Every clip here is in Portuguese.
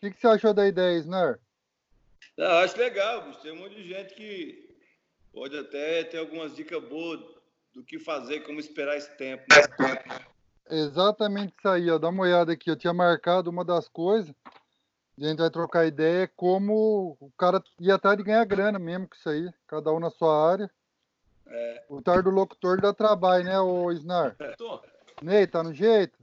que, que você achou da ideia, Snar? Não, acho legal, bicho. Tem um monte de gente que pode até ter algumas dicas boas do que fazer, como esperar esse tempo. Né? Exatamente isso aí, ó. Dá uma olhada aqui. Eu tinha marcado uma das coisas. A gente vai trocar ideia como o cara ia atrás de ganhar grana mesmo com isso aí, cada um na sua área. É. O tar do locutor dá trabalho, né, o Snar? Tô. Ney, tá no jeito?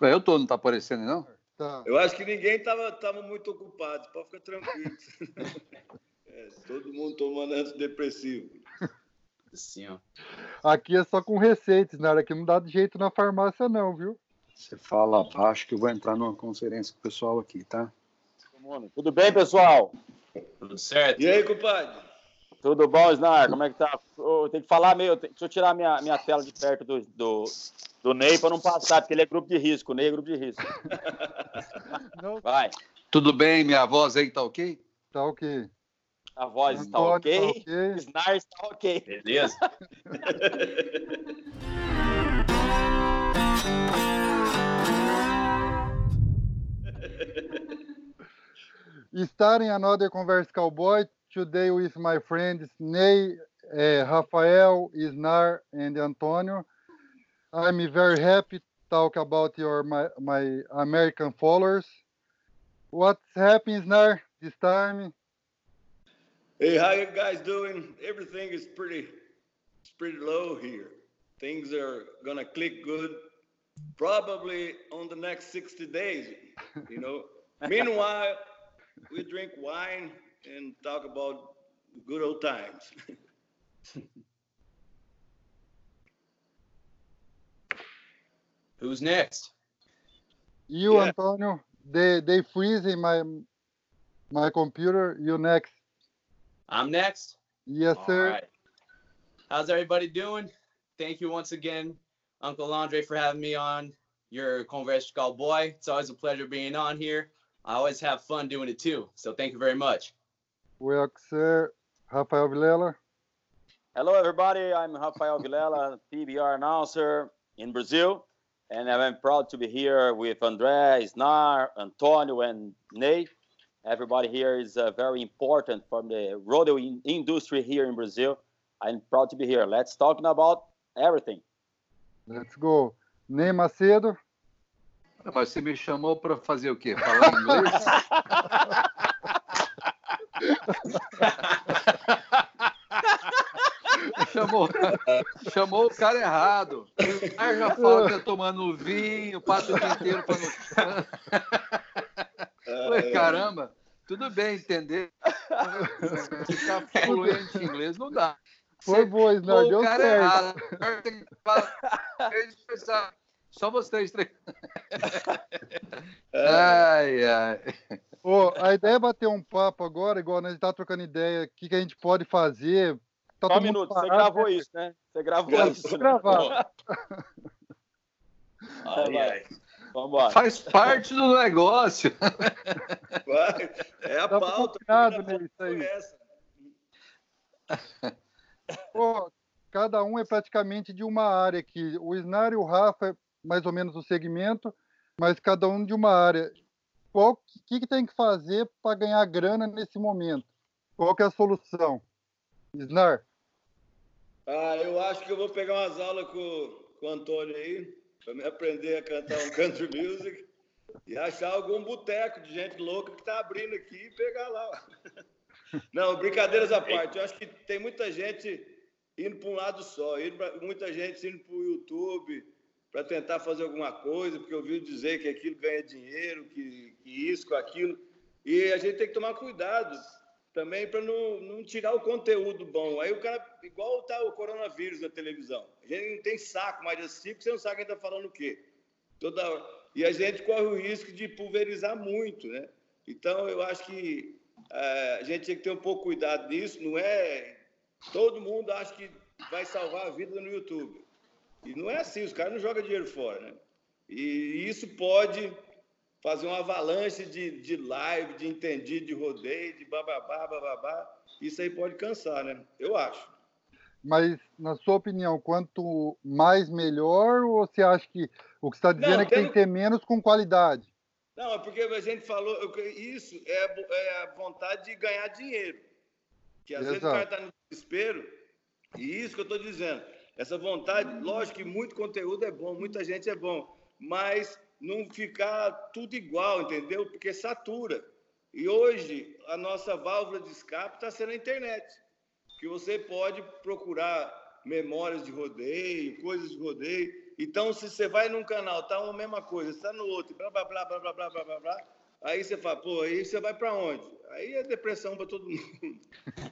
Eu tô, não tá aparecendo, não? Tá. Eu acho que ninguém tava, tava muito ocupado, pode ficar tranquilo. é, todo mundo tomando antidepressivo. Sim, ó. Aqui é só com receitas, né? Aqui não dá jeito na farmácia, não, viu? Você fala abaixo que eu vou entrar numa conferência com o pessoal aqui, tá? Tudo bem, pessoal? Tudo certo. E aí, compadre? Tudo bom, Snar? Como é que tá? Eu tenho que falar meio. Deixa eu tirar minha, minha tela de perto do, do, do Ney para não passar, porque ele é grupo de risco. O Ney é grupo de risco. Vai. Tudo bem? Minha voz aí tá ok? Tá ok. A voz está ok. Tá okay. Snar está ok. Beleza. Starting another Converse Cowboy today with my friends Ney, uh, Rafael, Isnar, and Antonio. I'm very happy to talk about your my, my American followers. What's happening, Isnar, this time? Hey, how you guys doing? Everything is pretty, it's pretty low here. Things are gonna click good, probably on the next 60 days. You know. Meanwhile, we drink wine and talk about good old times. Who's next? You, yeah. Antonio. They they freeze in my my computer. You next. I'm next. Yes, All sir. Right. How's everybody doing? Thank you once again, Uncle Andre, for having me on your Converse Cowboy. It's always a pleasure being on here. I always have fun doing it too. So thank you very much. Welcome, sir. Rafael Vilela. Hello, everybody. I'm Rafael Vilela, PBR announcer in Brazil. And I'm proud to be here with André, Snar, Antonio, and Nate. Everybody here is uh, very important from the rodeo in industry here in Brazil. I'm proud to be here. Let's talk about everything. Let's go. Ney Macedo. Mas você me chamou para fazer o quê? Falar inglês? chamou, chamou o cara errado. Aí já fala que tá tomando vinho, passa o dia inteiro para no... caramba, tudo bem entender. Ficar fluente em inglês não dá. Foi boa, não deu cara certo. Errado. Só vocês três. ai, ai. Ô, a ideia é bater um papo agora, igual nós tá trocando ideia, o que, que a gente pode fazer. Tá Só um minuto, parado, você gravou né? isso, né? Você gravou isso. Vou gravar. ai, ai. Vambora. Faz parte do negócio. É a tá pauta. Né, isso aí. Pô, cada um é praticamente de uma área aqui. O Snar e o Rafa é mais ou menos o segmento, mas cada um de uma área. Qual que, que tem que fazer para ganhar grana nesse momento? Qual que é a solução? Snar? Ah, eu acho que eu vou pegar umas aulas com, com o Antônio aí, para me aprender a cantar um country music e achar algum boteco de gente louca que está abrindo aqui e pegar lá. Não, brincadeiras à parte. Eu acho que tem muita gente indo para um lado só, muita gente indo para o YouTube, para tentar fazer alguma coisa, porque eu ouvi dizer que aquilo ganha dinheiro, que, que isso, com aquilo. E a gente tem que tomar cuidado também para não, não tirar o conteúdo bom. Aí o cara, igual tá o coronavírus na televisão, a gente não tem saco mais de porque você não sabe quem está falando o quê. Toda E a gente corre o risco de pulverizar muito, né? Então, eu acho que é, a gente tem que ter um pouco cuidado nisso, não é... Todo mundo acha que vai salvar a vida no YouTube. E não é assim, os caras não jogam dinheiro fora, né? E isso pode fazer uma avalanche de, de live, de entendido, de rodeio, de bababá, bababá. Isso aí pode cansar, né? Eu acho. Mas, na sua opinião, quanto mais melhor, ou você acha que o que está dizendo não, é que tem que ter menos com qualidade? Não, é porque a gente falou, isso é, é a vontade de ganhar dinheiro. Que às Exato. vezes o cara está no desespero, e isso que eu estou dizendo. Essa vontade, lógico que muito conteúdo é bom, muita gente é bom, mas não ficar tudo igual, entendeu? Porque satura. E hoje a nossa válvula de escape está sendo a internet, que você pode procurar memórias de rodeio, coisas de rodeio. Então, se você vai num canal, tá uma mesma coisa, está no outro, blá blá blá blá blá blá blá blá, blá aí você fala, pô, aí você vai para onde? Aí é depressão para todo mundo.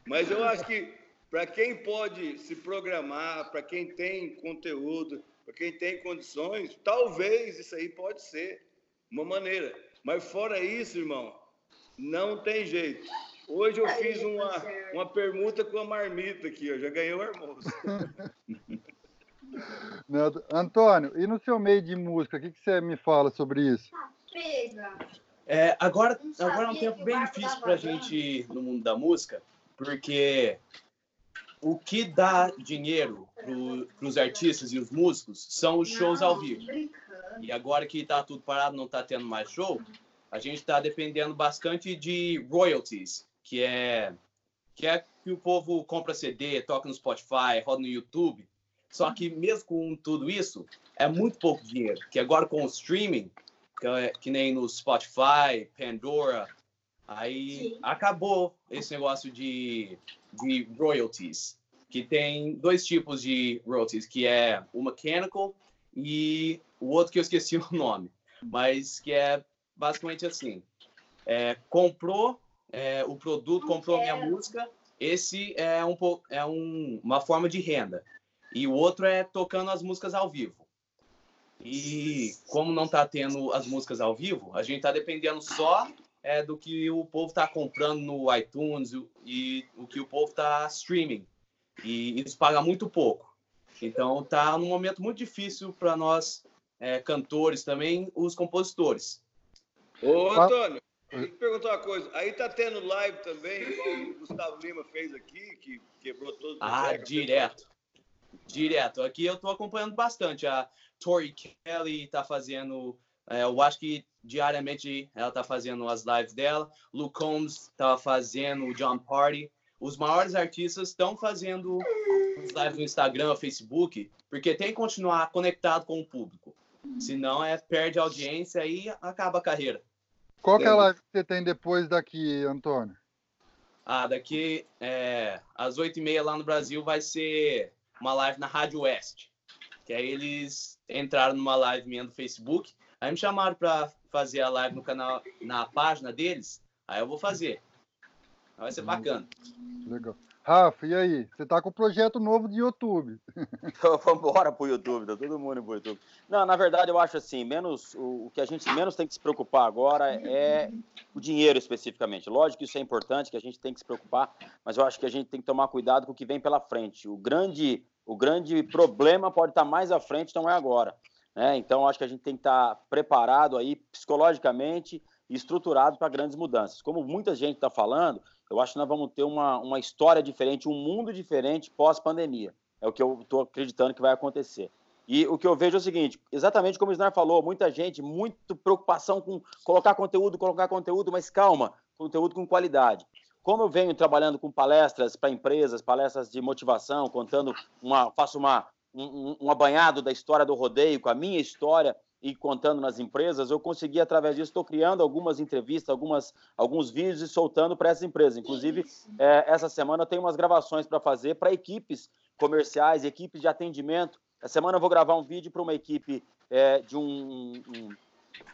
Mas eu acho que para quem pode se programar, para quem tem conteúdo, para quem tem condições, talvez isso aí pode ser uma maneira. Mas fora isso, irmão, não tem jeito. Hoje eu fiz uma, uma permuta com a marmita aqui, eu já ganhei o almoço. Antônio, e no seu meio de música, o que, que você me fala sobre isso? É, agora, agora é um tempo bem difícil para a gente no mundo da música, porque o que dá dinheiro para os artistas e os músicos são os shows ao vivo. E agora que está tudo parado, não está tendo mais show, a gente está dependendo bastante de royalties, que é que é que o povo compra CD, toca no Spotify, roda no YouTube. Só que mesmo com tudo isso, é muito pouco dinheiro. Que agora com o streaming, que, é, que nem no Spotify, Pandora, aí Sim. acabou esse negócio de, de royalties. Que tem dois tipos de royalties, que é o mechanical e o outro que eu esqueci o nome. Mas que é basicamente assim. É, comprou é, o produto, comprou minha música, esse é, um, é um, uma forma de renda. E o outro é tocando as músicas ao vivo. E como não está tendo as músicas ao vivo, a gente está dependendo só é, do que o povo está comprando no iTunes e o que o povo está streaming. E isso paga muito pouco. Então está num momento muito difícil para nós é, cantores também, os compositores. Ô Antônio, Deixa eu te perguntar uma coisa. Aí tá tendo live também, igual o Gustavo Lima fez aqui, que quebrou todo Ah, direto. Direto. Aqui eu tô acompanhando bastante. A Tori Kelly tá fazendo. É, eu acho que diariamente ela tá fazendo as lives dela. Luke Combs tá fazendo o John Party. Os maiores artistas estão fazendo as lives no Instagram, Facebook, porque tem que continuar conectado com o público. Senão é perde audiência e acaba a carreira. Qual que é a live que você tem depois daqui, Antônio? Ah, daqui é, às oito e meia lá no Brasil vai ser uma live na Rádio Oeste. Que aí eles entraram numa live minha do Facebook. Aí me chamaram para fazer a live no canal, na página deles. Aí eu vou fazer. Vai ser bacana. Legal. Rafa, e aí? Você tá com um projeto novo de YouTube. Vamos embora pro YouTube, tá todo mundo pro YouTube. Não, na verdade, eu acho assim, menos o, o, que a gente menos tem que se preocupar agora é o dinheiro especificamente. Lógico que isso é importante, que a gente tem que se preocupar, mas eu acho que a gente tem que tomar cuidado com o que vem pela frente. O grande, o grande problema pode estar mais à frente, não é agora. Né? Então, acho que a gente tem que estar preparado aí psicologicamente e estruturado para grandes mudanças. Como muita gente está falando, eu acho que nós vamos ter uma, uma história diferente, um mundo diferente pós-pandemia. É o que eu estou acreditando que vai acontecer. E o que eu vejo é o seguinte, exatamente como o Snar falou, muita gente, muita preocupação com colocar conteúdo, colocar conteúdo, mas calma, conteúdo com qualidade. Como eu venho trabalhando com palestras para empresas, palestras de motivação, contando uma, faço uma, um, um apanhado da história do rodeio, com a minha história, e contando nas empresas, eu consegui, através disso, estou criando algumas entrevistas, algumas, alguns vídeos e soltando para essas empresas. Inclusive, é, essa semana eu tenho umas gravações para fazer para equipes comerciais, equipes de atendimento. Essa semana eu vou gravar um vídeo para uma equipe é, de um, um,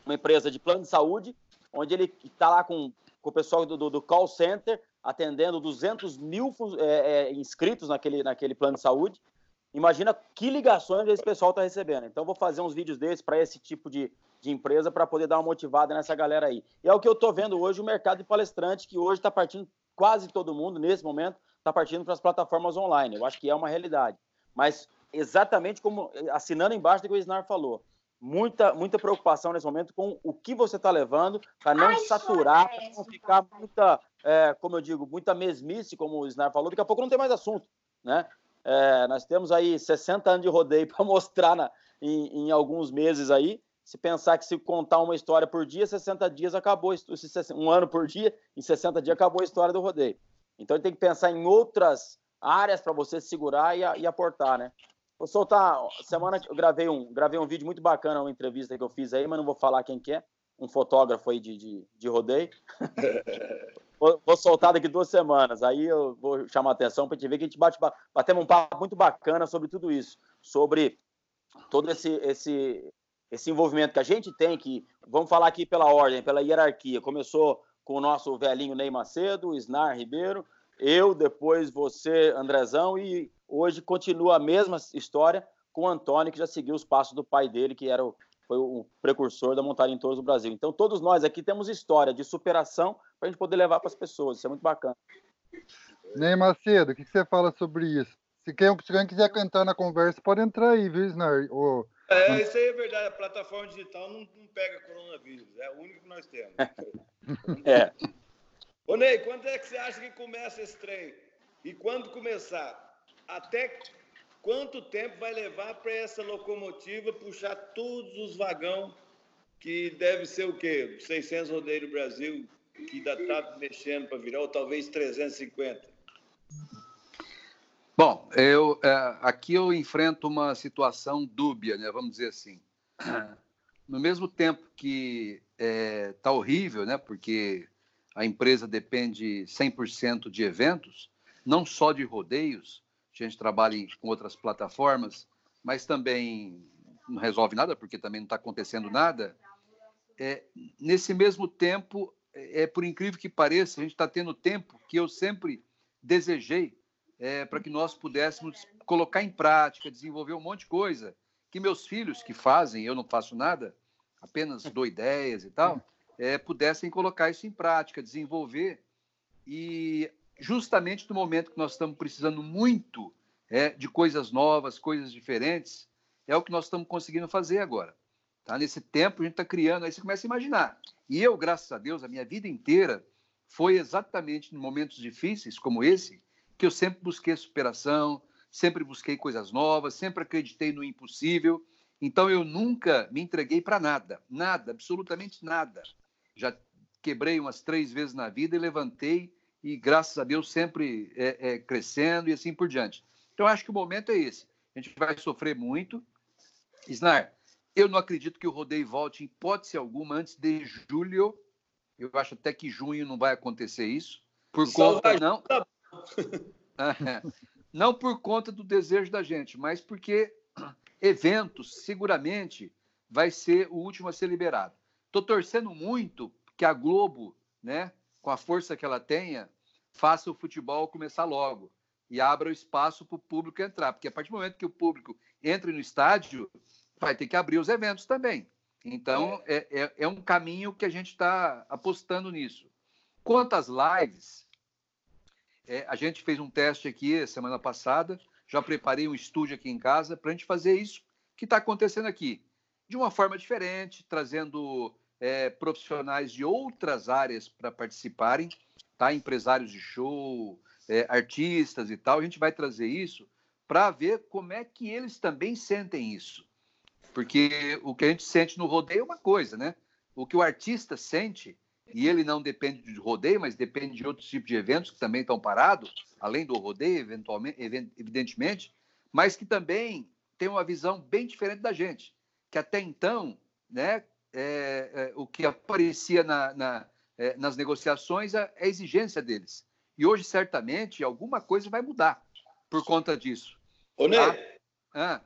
uma empresa de plano de saúde, onde ele está lá com, com o pessoal do, do, do, call center, atendendo 200 mil é, é, inscritos naquele, naquele plano de saúde. Imagina que ligações esse pessoal está recebendo. Então, vou fazer uns vídeos desses para esse tipo de, de empresa para poder dar uma motivada nessa galera aí. E é o que eu estou vendo hoje, o mercado de palestrante, que hoje está partindo, quase todo mundo, nesse momento, está partindo para as plataformas online. Eu acho que é uma realidade. Mas, exatamente como, assinando embaixo do que o Isnar falou, muita, muita preocupação nesse momento com o que você está levando, para não Ai, saturar, para não ficar muita, é, como eu digo, muita mesmice, como o Isnar falou, daqui a pouco não tem mais assunto, né? É, nós temos aí 60 anos de rodeio para mostrar na, em, em, alguns meses aí. se pensar que se contar uma história por dia, 60 dias acabou, um ano por dia, em 60 dias acabou a história do rodeio. Então tem que pensar em outras áreas para você segurar e, e, aportar, né? Vou soltar, semana eu gravei um, gravei um vídeo muito bacana, uma entrevista que eu fiz aí, mas não vou falar quem que é, um fotógrafo aí de, de, de rodeio. vou, vou, soltar daqui duas semanas, aí eu vou chamar a atenção para te ver que a gente bate, batemos um papo muito bacana sobre tudo isso, sobre todo esse, esse, esse envolvimento que a gente tem, que vamos falar aqui pela ordem, pela hierarquia. Começou com o nosso velhinho Ney Macedo, Snar Ribeiro, eu, depois você, Andrezão, e hoje continua a mesma história com o Antônio, que já seguiu os passos do pai dele, que era o, foi o precursor da montagem em touros do Brasil. Então, todos nós aqui temos história de superação para a gente poder levar para as pessoas. Isso é muito bacana. Ney Macedo, o que você fala sobre isso? Se quem, se quem quiser cantar na conversa, pode entrar aí, viu, Snar? Ou é, isso aí é verdade. A plataforma digital não, não pega coronavírus. É o único que nós temos. é. Ô, Ney, quando é que você acha que começa esse trem? E quando começar? Até quanto tempo vai levar para essa locomotiva puxar todos os vagão que deve ser o quê? 600 rodeios do Brasil, que ainda está mexendo para virar, ou talvez 350? Bom, eu, é, aqui eu enfrento uma situação dúbia, né, vamos dizer assim. No mesmo tempo que está é, tá horrível, né, porque a empresa depende 100% de eventos, não só de rodeios, a gente trabalha com outras plataformas, mas também não resolve nada, porque também não está acontecendo nada. É, nesse mesmo tempo, é, é, por incrível que pareça, a gente está tendo tempo que eu sempre desejei é, para que nós pudéssemos colocar em prática, desenvolver um monte de coisa que meus filhos que fazem, eu não faço nada, apenas dou ideias e tal, é, pudessem colocar isso em prática, desenvolver. E justamente no momento que nós estamos precisando muito é, de coisas novas, coisas diferentes, é o que nós estamos conseguindo fazer agora. Tá? Nesse tempo a gente está criando, aí você começa a imaginar. E eu, graças a Deus, a minha vida inteira foi exatamente em momentos difíceis como esse que eu sempre busquei superação, sempre busquei coisas novas, sempre acreditei no impossível. Então eu nunca me entreguei para nada, nada, absolutamente nada. Já quebrei umas três vezes na vida e levantei e graças a Deus sempre é, é, crescendo e assim por diante. Então acho que o momento é esse. A gente vai sofrer muito. Snar, eu não acredito que o rodeio volte em hipótese alguma antes de julho. Eu acho até que junho não vai acontecer isso. Por conta não. Não por conta do desejo da gente, mas porque eventos, seguramente, vai ser o último a ser liberado. Estou torcendo muito que a Globo, né, com a força que ela tenha, faça o futebol começar logo e abra o espaço para o público entrar, porque a partir do momento que o público entre no estádio, vai ter que abrir os eventos também. Então, é, é, é um caminho que a gente está apostando nisso. Quanto às lives, é, a gente fez um teste aqui semana passada, já preparei um estúdio aqui em casa para a gente fazer isso que está acontecendo aqui, de uma forma diferente, trazendo é, profissionais de outras áreas para participarem, tá? empresários de show, é, artistas e tal. A gente vai trazer isso para ver como é que eles também sentem isso. Porque o que a gente sente no rodeio é uma coisa, né? O que o artista sente e ele não depende de rodeio, mas depende de outros tipos de eventos que também estão parados, além do rodeio, eventualmente, evidentemente, mas que também tem uma visão bem diferente da gente, que até então, né, é, é, o que aparecia na, na, é, nas negociações é a exigência deles. E hoje, certamente, alguma coisa vai mudar por conta disso. Ô, Ney, tá? ah.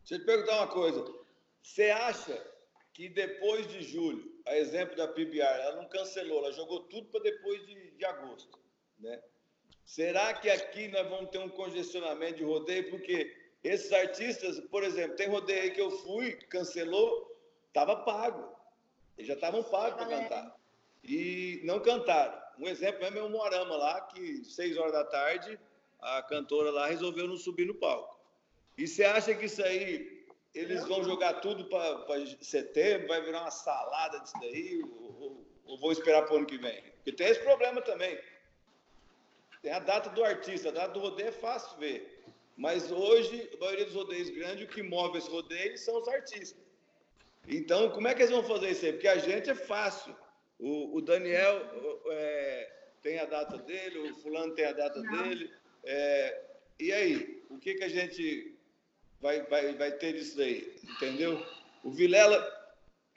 deixa eu te perguntar uma coisa. Você acha que depois de julho, a exemplo da PBR, ela não cancelou, ela jogou tudo para depois de, de agosto. Né? Será que aqui nós vamos ter um congestionamento de rodeio? Porque esses artistas, por exemplo, tem rodeio aí que eu fui, cancelou, estava pago. Eles já estavam pagos para cantar. E não cantaram. Um exemplo mesmo é o Morama lá, que seis horas da tarde, a cantora lá resolveu não subir no palco. E você acha que isso aí eles vão jogar tudo para setembro, vai virar uma salada disso daí, ou, ou, ou vão esperar para o ano que vem? Porque tem esse problema também. Tem a data do artista, a data do rodeio é fácil ver. Mas hoje, a maioria dos rodeios grandes, o que move esse rodeio são os artistas. Então, como é que eles vão fazer isso aí? Porque a gente é fácil. O, o Daniel é, tem a data dele, o fulano tem a data Não. dele. É, e aí, o que, que a gente vai, vai, vai ter disso daí? Entendeu? O Vilela,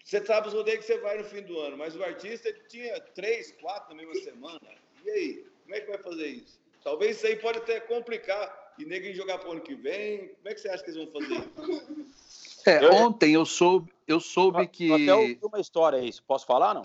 você sabe os rodeios que você vai no fim do ano, mas o artista ele tinha três, quatro na mesma semana. E aí, como é que vai fazer isso? Talvez isso aí pode até complicar e ninguém jogar para o ano que vem. Como é que você acha que eles vão fazer isso? É, ontem eu soube, eu soube que. Até ouvi uma história aí, posso falar, não?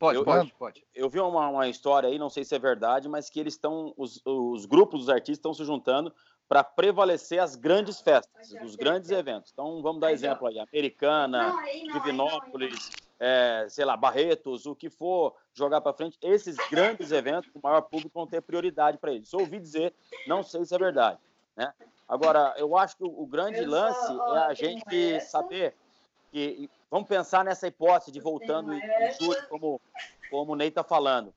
Pode, eu, pode, pode. Eu vi uma, uma, história aí, não sei se é verdade, mas que eles estão, os, os grupos dos artistas estão se juntando para prevalecer as grandes festas, os grandes eventos. Então, vamos dar exemplo aí: Americana, Divinópolis, é, sei lá, Barretos, o que for jogar para frente, esses grandes eventos, o maior público vão ter prioridade para eles. ouvi dizer, não sei se é verdade. Né? Agora, eu acho que o, grande lance é a gente saber que. Vamos pensar nessa hipótese de voltando em, julho, como, como o Ney está falando.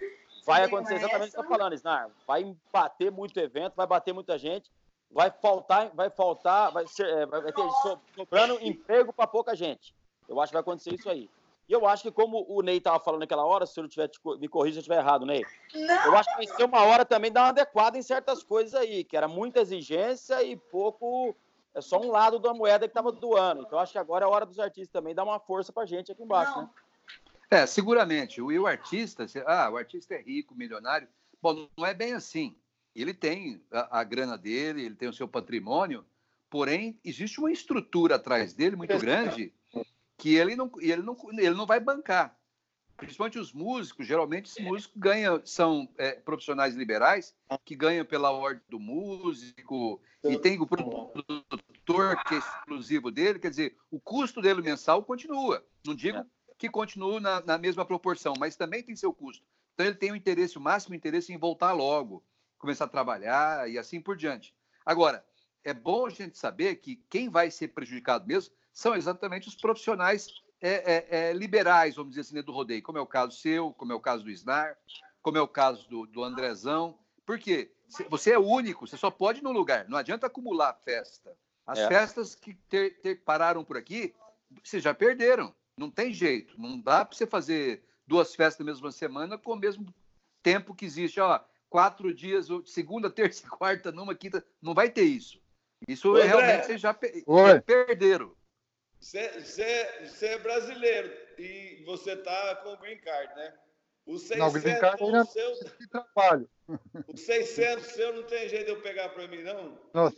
Vai acontecer exatamente o que está falando, Snar. Vai bater muito evento, vai bater muita gente, vai faltar, vai faltar, vai, ser, é, vai ter sobrando emprego para pouca gente. Eu acho que vai acontecer isso aí. E eu acho que, como o Ney estava falando naquela hora, se eu tiver me corrija se eu estiver errado, Ney. Não. Eu acho que vai ser uma hora também dar uma adequada em certas coisas aí, que era muita exigência e pouco. É só um lado da moeda que estava doando. Então, acho que agora é a hora dos artistas também dar uma força pra gente aqui embaixo, Não. né? É, seguramente. E o artista, ah, o artista é rico, milionário. Bom, não é bem assim. Ele tem a, a grana dele, ele tem o seu patrimônio, porém, existe uma estrutura atrás dele muito grande que ele não, ele não, ele não vai bancar. Principalmente os músicos, geralmente os músicos ganham, são é, profissionais liberais que ganham pela ordem do músico e tem o produtor que é exclusivo dele, quer dizer, o custo dele mensal continua. Não digo é. que continue na, na mesma proporção, mas também tem seu custo. Então ele tem o interesse, o máximo interesse em voltar logo, começar a trabalhar e assim por diante. Agora, é bom a gente saber que quem vai ser prejudicado mesmo são exatamente os profissionais é, é, é, liberais, vamos dizer assim, né, do rodeio, como é o caso seu, como é o caso do Snar, como é o caso do, do Andrezão. Por quê? Você é único, você só pode ir no lugar, não adianta acumular festa. As é. festas que ter, ter, pararam por aqui, vocês já perderam. Não tem jeito. Não dá para você fazer duas festas na mesma semana com o mesmo tempo que existe. Ó, quatro dias, segunda, terça e quarta, numa quinta. Não vai ter isso. Isso realmente vocês já, já perderam. Você é brasileiro e você está com o green card, né? O 600 não, green card ainda seu... trabalho. O 600 seu não tem jeito de eu pegar para mim, não? Nossa.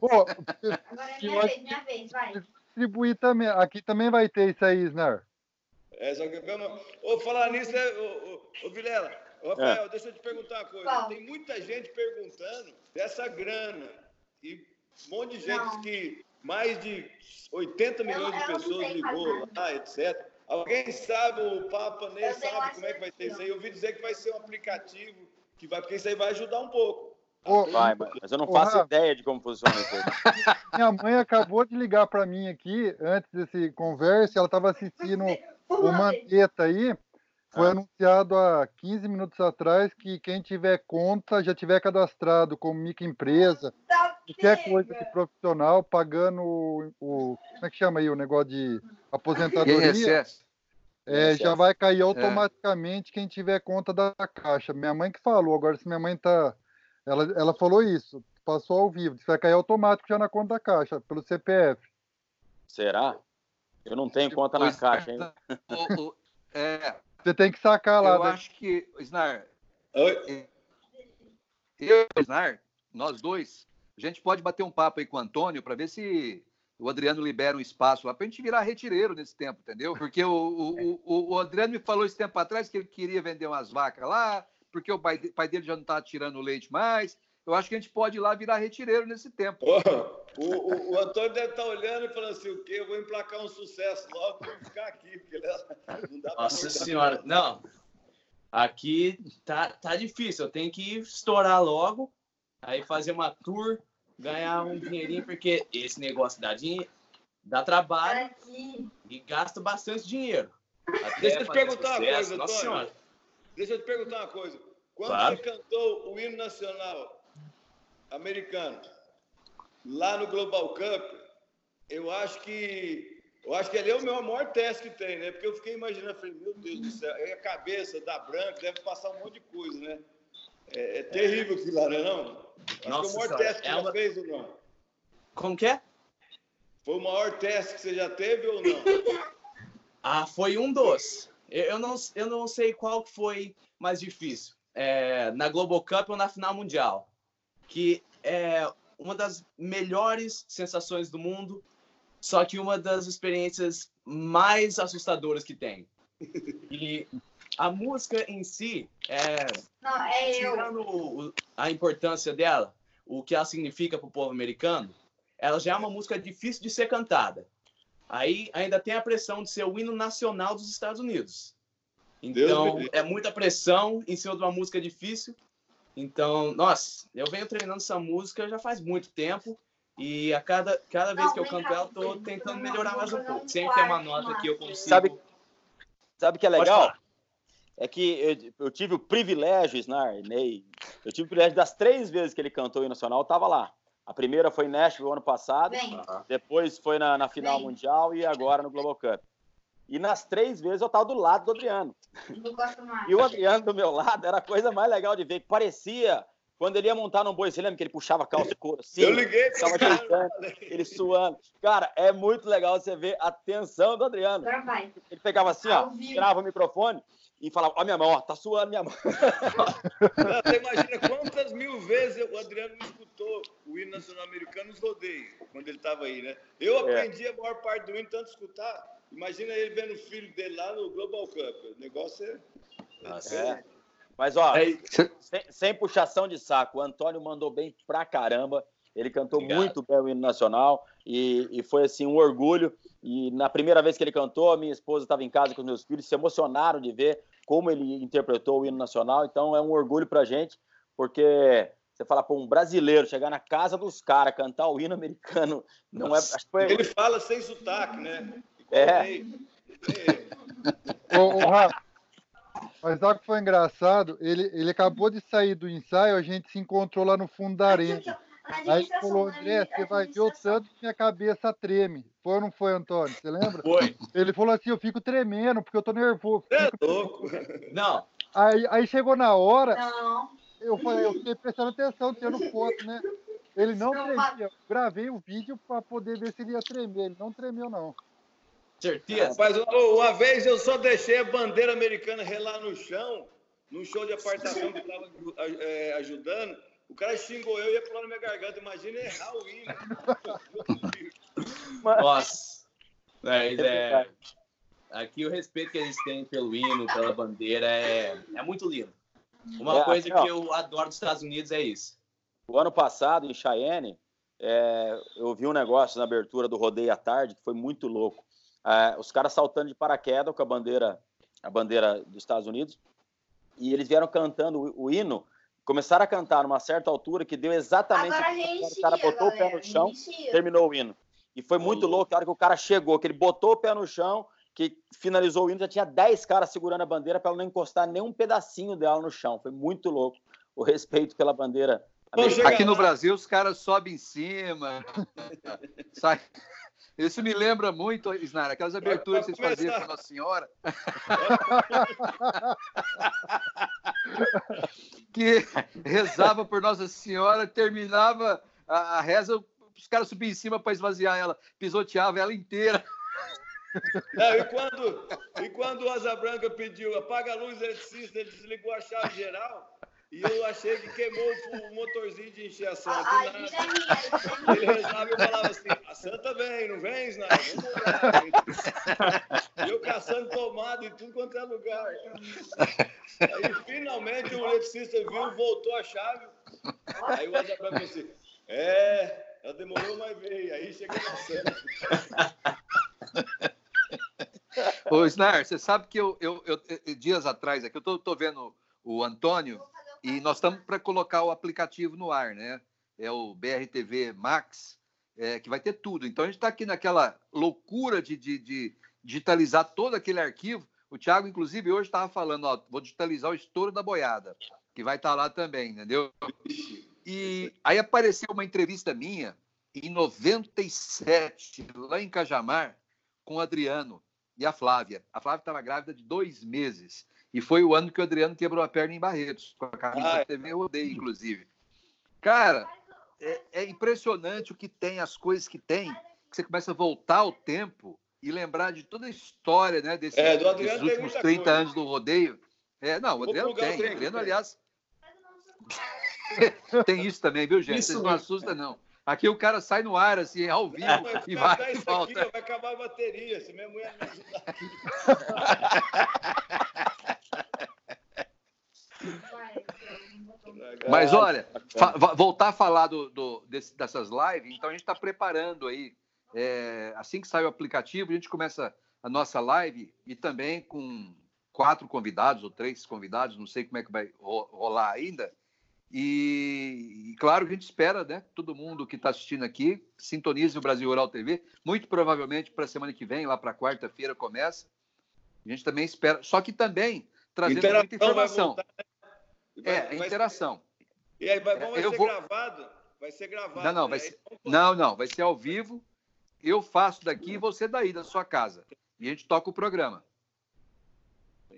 Oh, Agora é minha vez, minha vez, vai. Distribuir também. Aqui também vai ter isso aí, Snar. É, só que eu não... Ô, falar nisso, é, ô, ô, ô Vilela, ô, Rafael, é. deixa eu te perguntar uma coisa. Bom. Tem muita gente perguntando dessa grana. E um monte de gente não. que mais de 80 milhões de pessoas ligou lá, etc. Alguém sabe, o Papa nem sabe como é que vai ter isso aí. Eu ouvi dizer que vai ser um aplicativo, que vai, porque isso aí vai ajudar um pouco. vai, mas eu não faço ideia de como funciona isso. Minha mãe acabou de ligar para mim aqui, antes desse conversa, ela estava assistindo o Manteta aí. Foi ah. anunciado há 15 minutos atrás que quem tiver conta, já tiver cadastrado como microempresa, qualquer coisa de profissional, pagando o, o, Como é que chama aí o negócio de aposentadoria? É, já vai cair é. automaticamente é. quem tiver conta da caixa. Minha mãe que falou, agora se minha mãe tá. Ela, ela falou isso, passou ao vivo, vai cair automático já na conta da caixa, pelo CPF. Será? Eu não tenho conta na caixa, hein? é, você tem que sacar lá. Eu né? acho que, Snar, Oi? eu e Snar, nós dois, a gente pode bater um papo aí com o Antônio para ver se o Adriano libera um espaço lá para a gente virar retireiro nesse tempo, entendeu? Porque o, o, o, o, Adriano me falou esse tempo atrás que ele queria vender umas vacas lá, porque o pai, pai dele já não está tirando leite mais. Eu acho que a gente pode ir lá virar retireiro nesse tempo. o, o, o, Antônio deve estar tá olhando e falando assim: o quê? Eu vou emplacar um sucesso logo para ficar aqui, porque não dá Nossa Senhora, não. Aqui tá, tá difícil, eu tenho que estourar logo, aí fazer uma tour, ganhar um dinheirinho, porque esse negócio dá dinheiro, dá trabalho e gasta bastante dinheiro. Deixa eu te perguntar uma coisa, Antônio. Deixa eu te perguntar uma coisa. Quando claro. você cantou o hino nacional americano. Lá no Global Cup, eu acho que Eu acho que ali é o meu maior teste que tem, né? Porque eu fiquei imaginando, falei, meu Deus do céu, aí a cabeça da branca deve passar um monte de coisa, né? É, é terrível aquilo lá, não é não? Acho Nossa que é o maior teste que é você uma- já fez ou não? Como que é? Foi o maior teste que você já teve ou não? Ah, foi um dos. Eu não, eu não sei qual foi mais difícil. É, na Global Cup ou na final mundial. Que é uma das melhores sensações do mundo, só que uma das experiências mais assustadoras que tem. E a música em si, é, Não, é tirando o- a importância dela, o que ela significa para o povo americano, ela já é uma música difícil de ser cantada. Aí ainda tem a pressão de ser o hino nacional dos Estados Unidos. Então, é muita pressão em cima de uma música difícil. Então, nossa, eu venho treinando essa música já faz muito tempo. E a cada, cada vez Não, que eu canto ela, eu tô tentando melhorar mais um pouco. Sempre tem uma nota que eu consigo. Sabe- Sabe o que é legal? É que eu, eu tive o privilégio, Snar, Ney, eu tive o privilégio das três vezes que ele cantou em Nacional, eu tava lá. A primeira foi em Nashville ano passado, Vem. depois foi na, na final Vem. mundial e agora no Global Cup. E nas três vezes eu tava do lado do Adriano. Não gosto mais. E o Adriano do meu lado era a coisa mais legal de ver, que parecia quando ele ia montar num boi, você lembra que ele puxava a calça de couro assim? Eu liguei Tava cara, gritando, ele suando. Cara, é muito legal você ver a tensão do Adriano. Agora vai. Ele pegava assim, ó, vivo. tirava o microfone e falava, ó minha mão, ó, tá suando minha mão. Não, Você imagina quantas mil vezes o Adriano não escutou o hino nacional americano nos rodeios, quando ele estava aí, né? Eu É. aprendi a maior parte do hino tanto escutar. Imagina ele vendo o filho dele lá no Global Cup. O negócio é. Nossa. É. Mas, ó, Aí, sem, sem puxação de saco, o Antônio mandou bem pra caramba. Ele cantou Obrigado. muito bem o hino nacional e, e foi, assim, um orgulho. E na primeira vez que ele cantou, a minha esposa estava em casa com os meus filhos, se emocionaram de ver como ele interpretou o hino nacional. Então, é um orgulho pra gente, porque você fala para um brasileiro chegar na casa dos caras, cantar o hino americano, não é. Acho que foi, Ele fala sem sotaque, né? É. o. Ô, ô, Rafa, mas sabe o que foi engraçado? Ele, ele acabou de sair do ensaio, a gente se encontrou lá no fundo da arena. Aí ele falou, André, você vai ver o tanto que minha cabeça treme. Foi ou não foi, Antônio? Você lembra? foi. Ele falou assim, eu fico tremendo, porque eu tô nervoso. Você é louco. Não, Aí, aí chegou na hora, Não. eu falei, eu fiquei prestando atenção, tendo foto, né? Ele não Não, tremia. Eu gravei o vídeo para poder ver se ele ia tremer. Ele não tremeu, não. Certeza. Rapaz, uma vez eu só deixei a bandeira americana relar no chão, num show de apartação que estava ajudando. O cara xingou eu e ia pular na minha garganta. Imagina errar o hino. Nossa. Mas, É é, aqui o respeito que eles têm pelo hino, pela bandeira, é, é muito lindo. Uma É, coisa ó. que eu adoro dos Estados Unidos é isso. O ano passado, em Cheyenne, é, eu vi um negócio na abertura do rodeio à tarde que foi muito louco. É, os caras saltando de paraquedas com a bandeira, a bandeira dos Estados Unidos, e eles vieram cantando o, o hino, começaram a cantar numa certa altura que deu exatamente Agora o que o reenchia, cara botou o pé galera. no chão, reenchia. terminou o hino. E foi muito Ô, louco a hora que o cara chegou, que ele botou o pé no chão, que finalizou o hino, já tinha 10 caras segurando a bandeira para ela não encostar nem um pedacinho dela no chão. Foi muito louco o respeito pela bandeira. Americana. Aqui no. Brasil, os caras sobem em cima. Sai. Isso me lembra muito, Isnara, aquelas aberturas que vocês faziam com Nossa Senhora. que rezava por Nossa Senhora, terminava a, a reza, os caras subiam em cima para esvaziar ela, pisoteava ela inteira. Não, e, quando, e quando o Asa Branca pediu apaga a luz eletricista, ele desligou a chave geral e eu achei que queimou o motorzinho de encher a santa. Ai, deixa aí. Ele rezava e eu falava assim: a santa vem, não vem, Snar? Vamos lá. E eu caçando tomada em tudo quanto é lugar. Aí finalmente o eletricista viu, voltou a chave. Aí o Branca falou assim: é, ela demorou, mas veio. Aí chega na santa. Ô, Snar, você sabe que eu, eu- eu- eu- dias atrás aqui, eu tô, tô vendo o Antônio e nós estamos para colocar o aplicativo no ar, né? É o BRTV Max, é, que vai ter tudo. Então a gente está aqui naquela loucura de, de- de digitalizar todo aquele arquivo. O Thiago, inclusive, hoje estava falando, ó, vou digitalizar o estouro da boiada, que vai estar lá também, entendeu? E aí apareceu uma entrevista minha em 97, lá em Cajamar, com o Adriano e a Flávia. A Flávia estava grávida de dois meses. E foi o ano que o Adriano quebrou a perna em Barretos, com a camisa Ah, da é. TV Rodeio, inclusive. Cara, é, é impressionante o que tem, as coisas que tem, que você começa a voltar ao tempo e lembrar de toda a história né, desse, É, desses últimos muita 30 coisa. anos do rodeio. É, não, o Adriano tem. O Adriano, aliás, tem isso também, viu, gente? Isso Vocês não mesmo. assustam, não. Aqui o cara sai no ar, assim, ao vivo, e vai e volta. aqui, vai acabar a bateria. Se minha mulher me ajudar. Mas olha, voltar a falar do, do- desse- dessas lives, então a gente está preparando aí. é, assim que sai o aplicativo, a gente começa a nossa live e também com quatro convidados ou três convidados, não sei como é que vai ro- rolar ainda. E, e claro que a gente espera, né? Todo mundo que está assistindo aqui sintonize o Brasil Rural TV. Muito provavelmente para a semana que vem, lá para quarta-feira, começa. A gente também espera. Só que também trazendo muita informação. voltar, né? É, Vai- a vai- interação. E aí, vai, vai Eu ser vou- gravado? Vai ser gravado. Não, não, né? ser- Não, não, vai ser ao vivo. Eu faço daqui e você daí, da sua casa. E a gente toca o programa.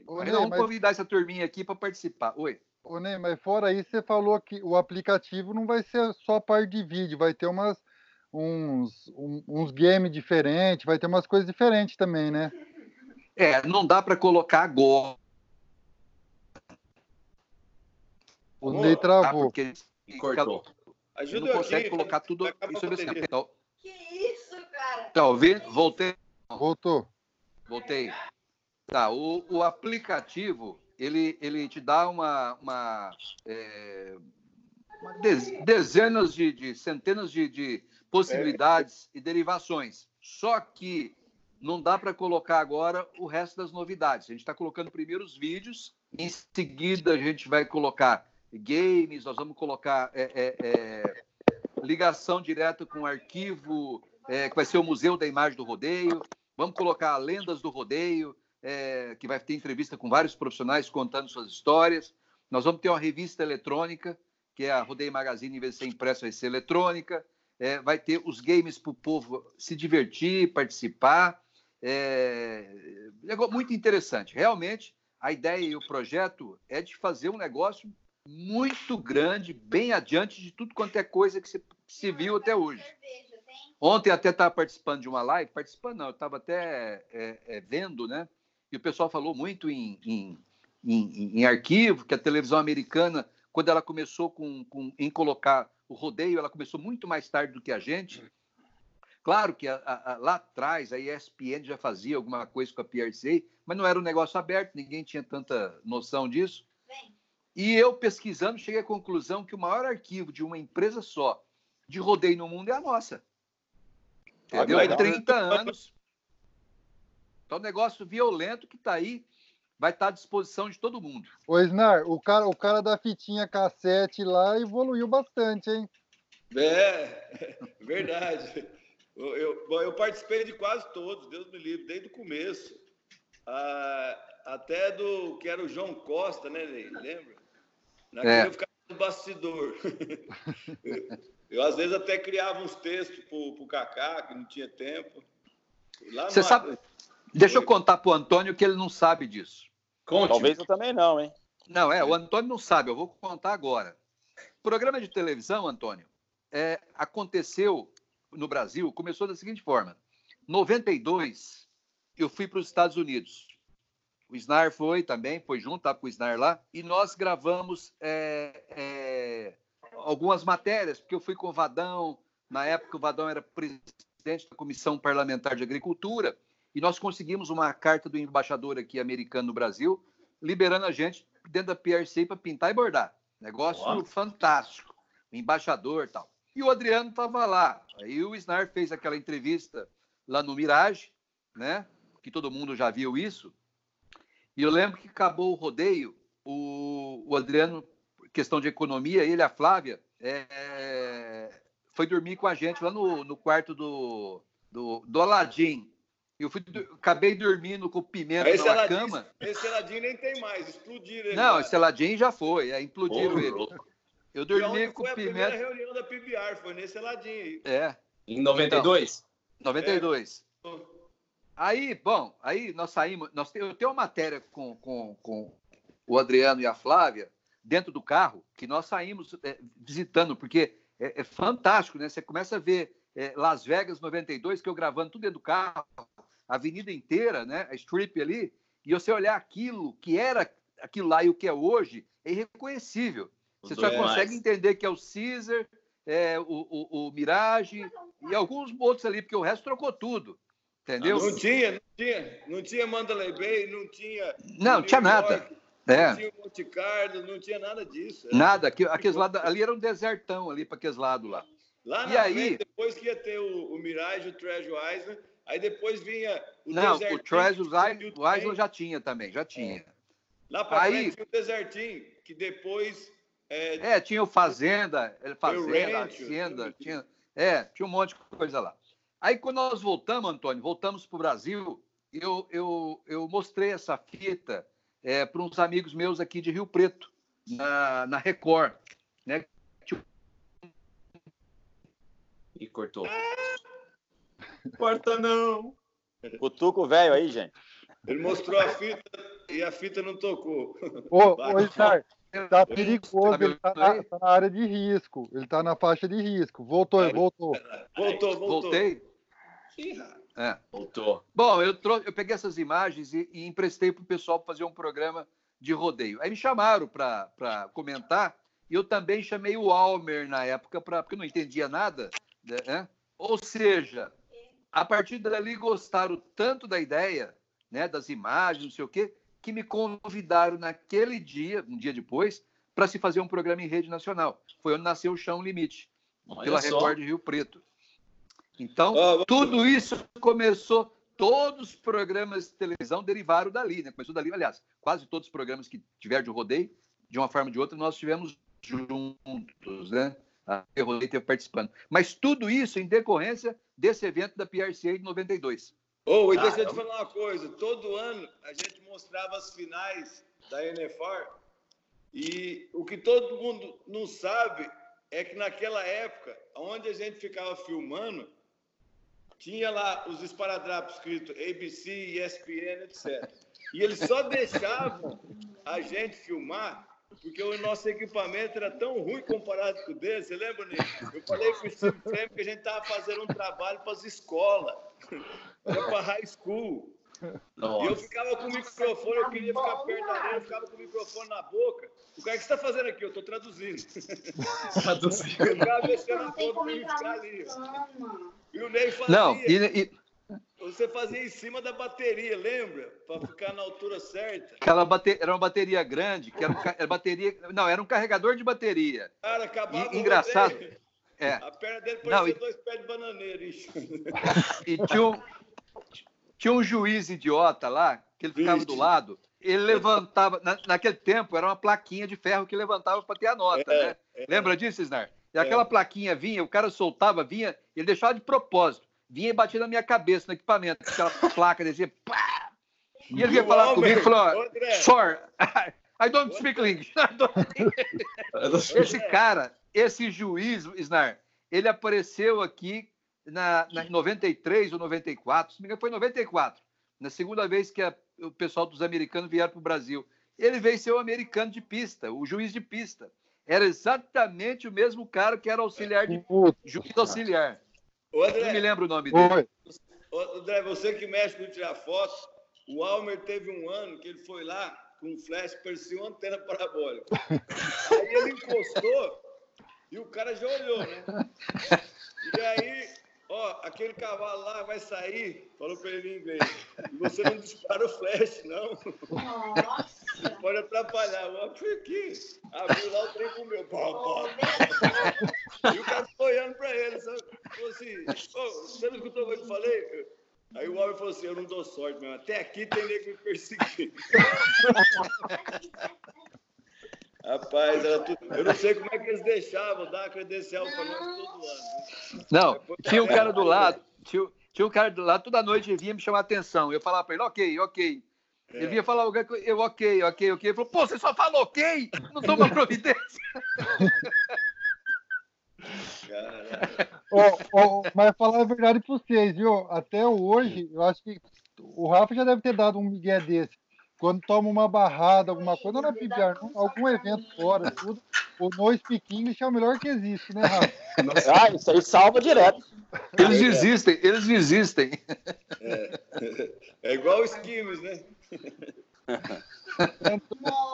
Ô, Ney, vamos mas, convidar essa turminha aqui para participar. Oi. ô, Ney, mas fora isso, você falou que o aplicativo não vai ser só a parte de vídeo, vai ter umas, uns, um- uns games diferentes, vai ter umas coisas diferentes também, né? É, não dá para colocar agora, O Ney tá? travou. Porque Cortou. Ajuda não consegue aqui. colocar tudo isso ao mesmo tempo. Então, Que isso, cara? tá ouvindo? Voltei. Voltou. Voltei. Tá, o, o aplicativo, ele, ele te dá uma, uma, é, dezenas de, de- centenas de, de possibilidades e derivações. Só que não dá para colocar agora o resto das novidades. A gente está colocando primeiro os vídeos, em seguida a gente vai colocar games, nós vamos colocar é, é, é, ligação direta com o arquivo, é, que vai ser o Museu da Imagem do Rodeio. Vamos colocar lendas do rodeio, é, que vai ter entrevista com vários profissionais contando suas histórias. Nós vamos ter uma revista eletrônica, que é a Rodeio Magazine, em vez de ser impressa, vai ser eletrônica. É, vai ter os games para o povo se divertir, participar. É, muito interessante. Realmente, a ideia e o projeto é de fazer um negócio muito grande, bem adiante de tudo quanto é coisa que se, se viu até hoje. Ontem até estava participando de uma live, participando não, eu estava até é, é, vendo, né? E o pessoal falou muito em, em, em, em arquivo, que a televisão americana, quando ela começou com, com, em colocar o rodeio, ela começou muito mais tarde do que a gente. Claro que a, a, lá atrás a ESPN já fazia alguma coisa com a PRCA, mas não era um negócio aberto, ninguém tinha tanta noção disso. Vem. E eu pesquisando cheguei à conclusão que o maior arquivo de uma empresa só de rodeio no mundo é a nossa. Entendeu? legal. 30 anos. Então, um negócio violento que está aí, vai estar à disposição de todo mundo. Ô, Snar, o cara, o cara da fitinha cassete lá evoluiu bastante, hein? É, verdade. Eu, eu, bom, eu participei de quase todos, Deus me livre, desde o começo. Ah, até do que era o João Costa, né, Ney? Lembra? Naquele É. eu ficava no bastidor. eu, eu, às vezes, até criava uns textos pro, pro Kaká, que não tinha tempo. Lá Você no- sabe. Deixa eu contar para o Antônio que ele não sabe disso. Conte. Talvez eu também não, hein? Não, é, o Antônio não sabe, eu vou contar agora. O programa de televisão, Antônio, é, aconteceu no Brasil, começou da seguinte forma. 92, eu fui para os Estados Unidos. O Snar foi também, foi junto, estava com o Snar lá, e nós gravamos é, é, algumas matérias, porque eu fui com o Vadão, na época o Vadão era presidente da Comissão Parlamentar de Agricultura, e nós conseguimos uma carta do embaixador aqui americano no Brasil, liberando a gente dentro da PRC para pintar e bordar. Negócio fantástico. O embaixador e tal. E o Adriano estava lá. Aí o Snar fez aquela entrevista lá no Mirage, né? Que todo mundo já viu isso. E eu lembro que acabou o rodeio, o, o Adriano, questão de economia, ele e a Flávia, é, foi dormir com a gente lá no, no quarto do, do, do Aladim. Eu fui, acabei dormindo com o Pimenta Esse na Aladim, cama. esse Aladim nem tem mais, explodiram ele. Não, lá. esse Aladim já foi, é, implodiram ele. Eu dormi com foi o a primeira Pimenta. reunião da PBR, foi nesse Aladim aí. É, Em 92? 92. Aí, bom, aí nós saímos. Nós, eu tenho uma matéria com, com, com o Adriano e a Flávia dentro do carro que nós saímos é, visitando, porque é, é, fantástico, né? Você começa a ver é, Las Vegas 92, que eu gravando tudo dentro do carro, a avenida inteira, né? A strip ali, e você olhar aquilo que era aquilo lá e o que é hoje, é irreconhecível. Você só consegue entender que é o Caesar, é, o, o, o Mirage e alguns outros ali, porque o resto trocou tudo. Entendeu? Não tinha, não tinha, não tinha Mandalay Bay, não tinha. Não, tinha nada. É. Não tinha Monte Carlo, não tinha nada disso. É. Nada, aqueles lados, ali era um desertão ali para aqueles lados lá. Lá e aí, frente, depois que ia ter o, o Mirage, o Treasure Island, aí depois vinha o Não, o Treasure Island já tinha também, já tinha. É. Lá para frente tinha o Desertinho, que depois é, é, tinha o Fazenda, Fazenda, Hacienda, tinha, é, tinha um monte de coisa lá. Aí, quando nós voltamos, Antônio, voltamos para o Brasil, eu, eu, eu mostrei essa fita é, para uns amigos meus aqui de Rio Preto, na, na Record. Né? E cortou. Corta não! Cutuco velho aí, gente. Ele mostrou a fita e a fita não tocou. Ô, ô Richard, Tá perigoso, ele tá na, tá na, área de risco. Ele tá na faixa de risco. Voltou, voltou. Voltou, voltou. Voltei? É. Voltou. Bom, eu, trouxe, eu peguei essas imagens e, e emprestei pro pessoal fazer um programa de rodeio. Aí me chamaram para comentar e eu também chamei o Almer na época, pra, porque eu não entendia nada. Né? Ou seja, a partir dali gostaram tanto da ideia, né, das imagens, não sei o quê, que me convidaram naquele dia, um dia depois, para se fazer um programa em rede nacional. Foi onde nasceu o Chão Limite, Olha pela só. Record de Rio Preto. Então, oh, tudo isso começou, todos os programas de televisão derivaram dali, né? Começou dali, aliás, quase todos os programas que tiveram de rodeio, de uma forma ou de outra, nós tivemos juntos, né? A rodeio teve participando. Mas tudo isso em decorrência desse evento da PRCA de 92. Ou, oh, e deixa eu te falar uma coisa: todo ano a gente mostrava as finais da NFR e o que todo mundo não sabe é que naquela época, onde a gente ficava filmando, tinha lá os esparadrapos escritos ABC, ESPN, etc. E eles só deixavam a gente filmar porque o nosso equipamento era tão ruim comparado com o dele. Você lembra, Nico? Eu falei com o Steve Frame que a gente estava fazendo um trabalho para as escolas. Era para high school. Nossa. E eu ficava com o microfone, eu queria ficar perto da arena, eu ficava com o microfone na boca. O cara, o que você está fazendo aqui? Eu estou traduzindo. Traduzindo. Eu ficava mexendo boca para ficar ali. E o Ney fazia. Não, e, e... Você fazia em cima da bateria, lembra? Para ficar na altura certa. Aquela bateria, era uma bateria grande, que era, um, era bateria. Não, era um carregador de bateria. Cara, acabava e, Engraçado. É. A perna dele parecia Não, e... dois pés de bananeira. Isso. E tinha um, tinha um juiz idiota lá, que ele ficava do lado, ele levantava, na, naquele tempo era uma plaquinha de ferro que levantava para ter a nota, é, né? É. Lembra disso, Snar? E aquela é. plaquinha vinha, o cara soltava, vinha, ele deixava de propósito, vinha e batia na minha cabeça no equipamento, aquela placa dizia, pá! E ele vinha falar comigo e falou, sure, I don't speak English. Esse cara, esse juiz, Snar, ele apareceu aqui na, na 93 ou 94, se me engano, foi 94, na segunda vez que a, o pessoal dos americanos vieram para o Brasil. Ele veio ser o americano de pista, o juiz de pista. Era exatamente o mesmo cara que era auxiliar de juiz auxiliar. Ô, André, Não me lembro o nome dele. Ô, André, você que mexe com tirar foto, o Almer teve um ano que ele foi lá com um flash, parecia uma antena parabólica. Aí ele encostou e o cara já olhou, né? E aí Ó, aquele cavalo lá vai sair, falou para ele em inglês. E você não dispara o flash, não. Nossa. Pode atrapalhar. Eu fui aqui, abriu lá o trem com o meu. Pá. E o cara ficou olhando para ele, sabe? Falou assim: oh, você não escutou o que eu falei? Aí o homem falou assim: Eu não dou sorte, meu. Até aqui tem nego me perseguindo. Rapaz, tudo... eu não sei como é que eles deixavam dar a credencial para nós todo ano. Não, tinha um cara do lado, tinha, tinha um cara do lado, toda noite ele vinha me chamar atenção. Eu falava para ele, ok, ok. É. Ele vinha falar alguma coisa, eu ok, ok, ok. Ele falou, pô, você só fala ok, não toma providência. oh, oh, mas falar a verdade para vocês, viu? Até hoje, eu acho que o Rafa já deve ter dado um migué desse. Quando toma uma barrada, alguma coisa, não é PBR, não, algum evento fora, tudo. O No Speak English é o melhor que existe, né, Rafa? Ah, isso aí salva direto. Eles desistem, eles desistem. É, é igual os Quimes, né?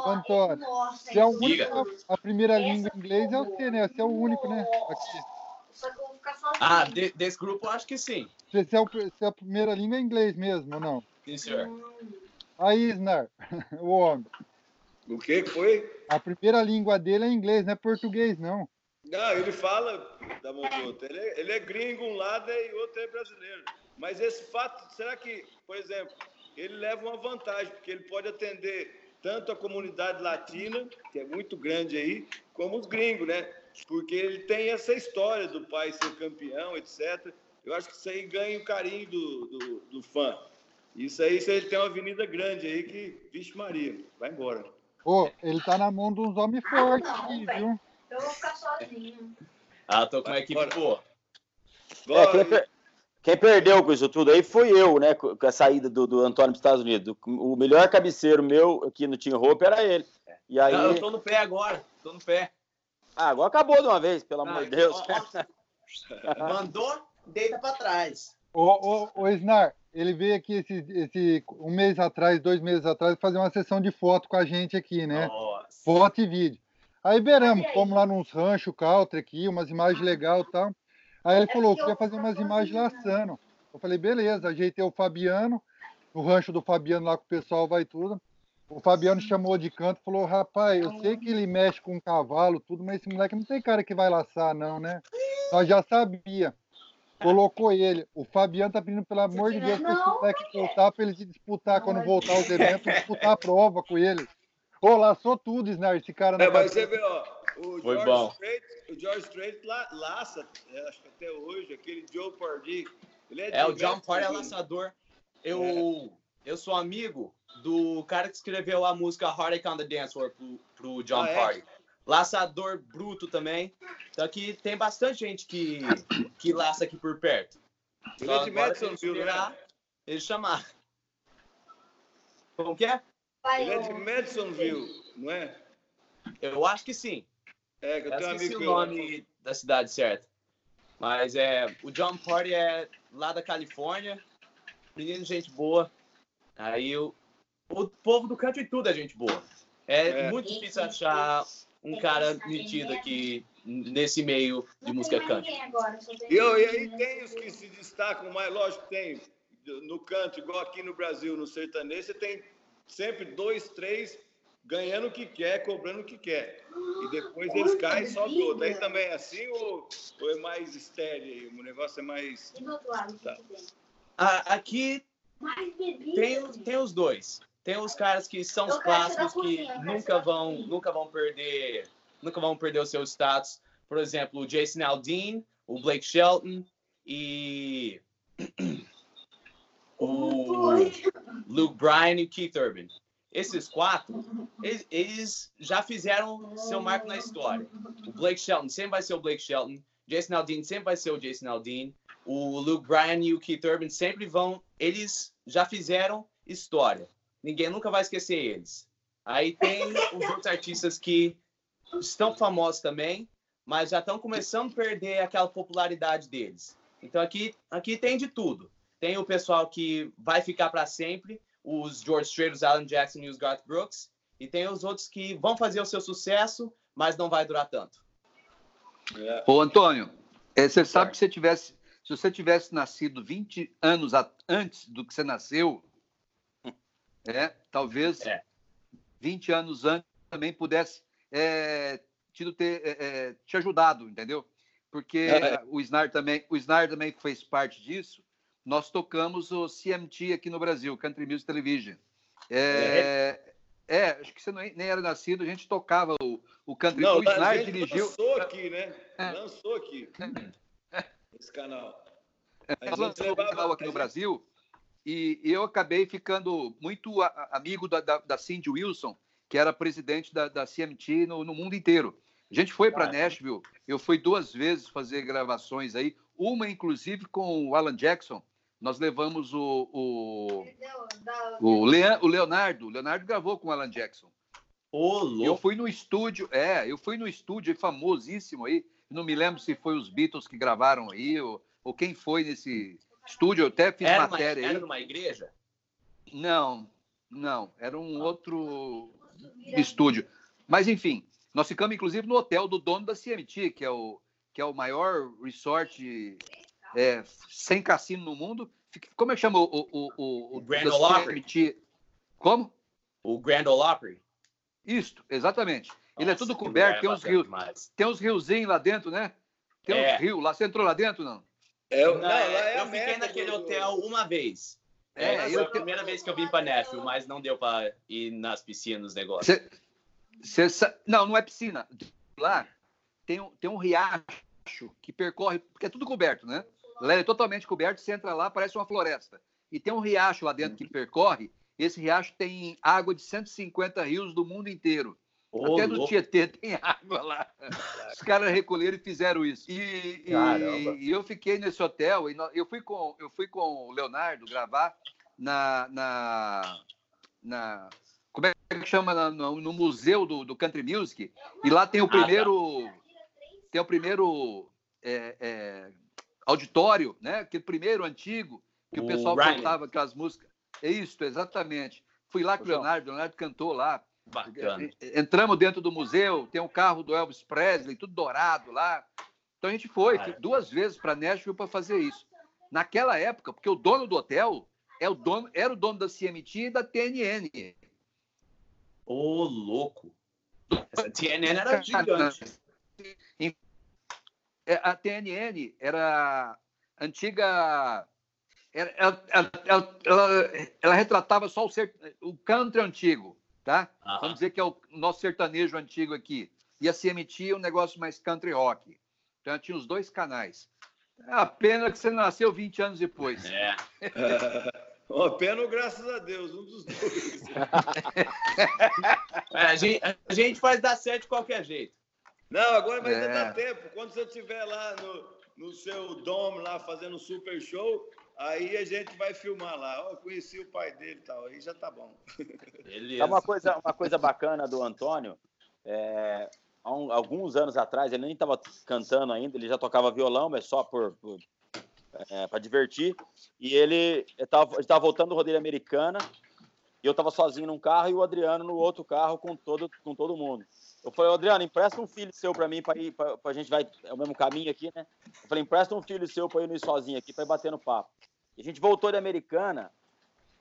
Antônio, Nossa, Você é o único, a primeira língua em inglês é você, né? Você é o único, né? Aqui. Só que eu vou ficar sozinho. Ah, de- desse grupo eu acho que sim. Você é o, você é a primeira língua é inglês mesmo, ou não? Sim, senhor. Aí, Isnar, o homem. O que foi? A primeira língua dele é inglês, não é português, não. Não, ele fala da Mogota. Ele, é- ele é gringo um lado e o outro é brasileiro. Mas esse fato, será que, por exemplo, ele leva uma vantagem, porque ele pode atender tanto a comunidade latina, que é muito grande aí, como os gringos, né? Porque ele tem essa história do pai ser campeão, etc. Eu acho que isso aí ganha o carinho do, do, do fã. Isso aí, se ele tem uma avenida grande aí que, vixe Maria, vai embora. Ô, ele tá na mão de uns homens fortes aqui, viu? Eu vou ficar sozinho. Ah, tô com uma equipe Bora. boa. É, quem, per- quem perdeu com isso tudo aí fui eu, né? Com a saída do, do Antônio para os Estados Unidos. O melhor cabeceiro meu aqui no Team Hope era ele. E aí. Não, eu tô no pé agora. Tô no pé. Ah, agora acabou de uma vez, pelo Ah, amor de Deus. ó, ó. Mandou, deita pra trás. Ô, ô, ô Isnar, ele veio aqui esse, esse um mês atrás, dois meses atrás, fazer uma sessão de foto com a gente aqui, né? Nossa. Foto e vídeo. Aí beramos, fomos lá nos ranchos country aqui, umas imagens legais e tal. Aí ele falou, queria fazer umas imagens laçando. Eu falei, beleza, ajeitei o Fabiano, no rancho do Fabiano lá que o pessoal vai tudo. O Fabiano chamou de canto e falou, rapaz, eu sei que ele mexe com cavalo, tudo, mas esse moleque não tem cara que vai laçar, não, né? Nós já sabia. Colocou ele. O Fabiano tá pedindo, pelo amor de Deus, para esse moleque voltar, para ele se disputar quando voltar aos eventos, disputar a prova com ele. Ô, laçou tudo, Snar, esse cara É, mas você vê, ó, o Foi George bom. Strait, o George Strait la, laça, é, acho que até hoje, aquele Joe Pardee. Ele é, É, o John Party é né? laçador. Eu, eu sou amigo do cara que escreveu a música Heartache on the Dance Floor pro, pro John Ah, é? Laçador bruto também. Então aqui tem bastante gente que, que laça aqui por perto. Ele Só é de Madisonville, né? Ele chamar. Como que é? Ele é de Madisonville, não é? Eu acho que sim. É, que eu Eu tenho um esqueci amigo o eu- nome da cidade certa. Mas é, o John Party é lá da Califórnia. Menino, gente boa. Aí o, o povo do country tudo é gente boa. É, É. muito difícil achar um cara metido aqui nesse meio de Não música country. tem E, eu- e aí tem os que se destacam mais, lógico que tem no canto, igual aqui no Brasil, no sertanejo, você tem sempre dois, três ganhando o que quer, cobrando o que quer. E depois eles caem e sobe outro. Aí também é assim ou, ou é mais estéreo aí? O negócio é mais. E do Tá. que tem? Ah, aqui tem, tem os dois. Tem os caras que são os clássicos que nunca vão, nunca vão perder, nunca vão perder o seu status. Por exemplo, o Jason Aldean, o Blake Shelton e o Luke Bryan e o Keith Urban. Esses quatro, eles, eles já fizeram seu marco na história. O Blake Shelton sempre vai ser o Blake Shelton. Jason Aldean sempre vai ser o Jason Aldean. O Luke Bryan e o Keith Urban sempre vão. Eles já fizeram história. Ninguém nunca vai esquecer eles. Aí tem os outros artistas que estão famosos também, mas já estão começando a perder aquela popularidade deles. Então aqui, aqui tem de tudo. Tem o pessoal que vai ficar para sempre, os George Strait, os Alan Jackson e os Garth Brooks, e tem os outros que vão fazer o seu sucesso, mas não vai durar tanto. É. Ô, Antônio, é, você sabe que se, tivesse, se você tivesse nascido 20 anos antes do que você nasceu, é, talvez É. 20 anos antes também pudesse é, tido ter, é, é, te ajudado, entendeu? Porque É. o Snar também, o Snar também fez parte disso. Nós tocamos o CMT aqui no Brasil, Country Music Television. É, é, acho que você nem, nem era nascido, a gente tocava o, o Country. Não, o Snar dirigiu. lançou aqui, né? É. Lançou aqui. Esse canal. A gente levava- canal aqui no Brasil e eu acabei ficando muito amigo da, da, da Cindy Wilson, que era presidente da, da CMT no, no mundo inteiro. A gente foi para. Nashville, eu fui duas vezes fazer gravações aí, uma inclusive com o Alan Jackson, nós levamos o, o, o, Leon- o Leonardo. O Leonardo gravou com o Alan Jackson. Ô, Eu fui no estúdio, é, eu fui no estúdio famosíssimo aí. Não me lembro se foi os Beatles que gravaram aí ou, ou quem foi nesse estúdio. Eu até fiz Era, uma, matéria aí. era numa igreja? Não, não, era um outro estúdio. Mas enfim, nós ficamos inclusive no hotel do dono da CMT, que é o que é o maior resort é, sem cassino no mundo. Como é que chama o o, o, o, Grand Ole Opry. Como? O Grand Ole Opry. Isto, exatamente. Ele é Nossa, tudo coberto, tem uns rios, tem uns riozinhos lá dentro, né? Tem É. uns rios lá. Você entrou lá dentro, não? É, Não, não, lá é a eu fiquei naquele do- hotel uma vez. É, É, eu foi a primeira vez que eu vim para Nashville, mas não deu para ir nas piscinas, nos negócios. Cê- cê sa- não, não é piscina. Lá tem um, tem um riacho que percorre, porque é tudo coberto, né? Lá é totalmente coberto, você entra lá, parece uma floresta. E tem um riacho lá dentro que percorre, esse riacho tem água de 150 rios do mundo inteiro. Ô, Até no louco. Tietê tem água lá. Os caras recolheram e fizeram isso. E, e- e eu fiquei nesse hotel, e eu fui com, eu fui com o Leonardo gravar na. na, na como é que chama? Na- no, no museu do, do Country Music. E lá tem o Ah, tá. primeiro. Tem o primeiro é, é, auditório, né? Aquele primeiro antigo, que o, O pessoal Riley. cantava aquelas músicas. É isso, exatamente. Fui lá com o. Leonardo, o Leonardo cantou lá. Bacana. Entramos dentro do museu, tem um carro do Elvis Presley, tudo dourado lá. Então a gente foi Ah, é. duas vezes para Nashville para fazer isso. Naquela época, porque o dono do hotel é o dono, era o dono da CMT e da TNN. Ô, louco. Essa TNN era gigante. É, A TNN era antiga. ela- ela- ela- ela retratava só o, ser- o country antigo, tá? Aham. Vamos dizer que é o nosso sertanejo antigo aqui. E a CMT é um negócio mais country rock. Então tinha os dois canais. É a pena que você nasceu 20 anos depois. É. Uma pena, graças a Deus, um dos dois. É, a, gente, a gente faz dar certo de qualquer jeito. Não, agora ainda É. dá tempo. Quando você estiver lá no, no seu dome, lá fazendo um super show, aí a gente vai filmar lá. Eu conheci o pai dele e tal, aí já tá bom. Beleza. Sabe uma coisa, uma coisa bacana do Antônio? É, há um- alguns anos atrás, ele nem estava cantando ainda, ele já tocava violão, mas só por, por para divertir. E ele estava voltando do rodeio americana, e eu estava sozinho num carro e o Adriano no outro carro com todo, com todo mundo. Eu falei, Adriano, empresta um filho seu para mim, para ir, para a gente vai, é o mesmo caminho aqui, né? Eu falei, empresta um filho seu para no ir sozinho aqui, para ir bater no papo. E a gente voltou de americana,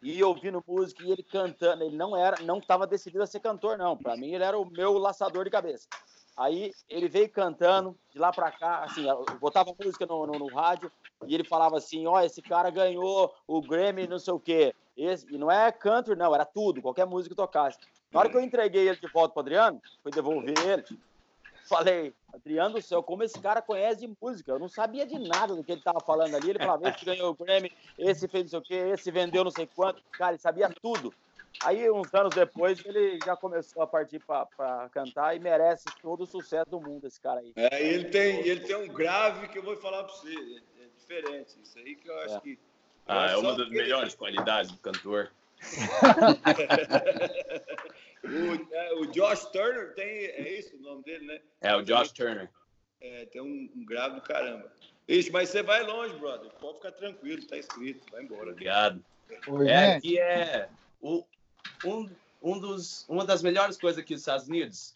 e ouvindo música e ele cantando. Ele não era, não estava decidido a ser cantor, não. Para mim, ele era o meu laçador de cabeça. Aí ele veio cantando de lá para cá, assim, botava música no, no, no rádio e ele falava assim: Ó, esse cara ganhou o Grammy, não sei o quê. Esse, e não é country, não, era tudo, qualquer música que tocasse. Na hora que eu entreguei ele de volta pro Adriano, fui devolver ele, falei, Adriano do céu, como esse cara conhece de música? Eu não sabia de nada do que ele tava falando ali. Ele falava, esse ganhou o Grammy, esse fez não sei o quê, esse vendeu não sei quanto. Cara, ele sabia tudo. Aí, uns anos depois, ele já começou a partir para cantar e merece todo o sucesso do mundo, esse cara aí. É, e ele tem, ele tem um grave que eu vou falar para você. É, é diferente. Isso aí que eu acho É. que. Ah, é Só uma das ele- melhores qualidades do cantor. O, é, o Josh Turner tem. É isso o nome dele, né? É, o Josh Turner. É, tem um, um grave do caramba. Ixi, mas você vai longe, brother. Pode ficar tranquilo, tá escrito. Vai embora. Obrigado. Oi, É, gente. que é o, um, um dos, uma das melhores coisas aqui dos Estados Unidos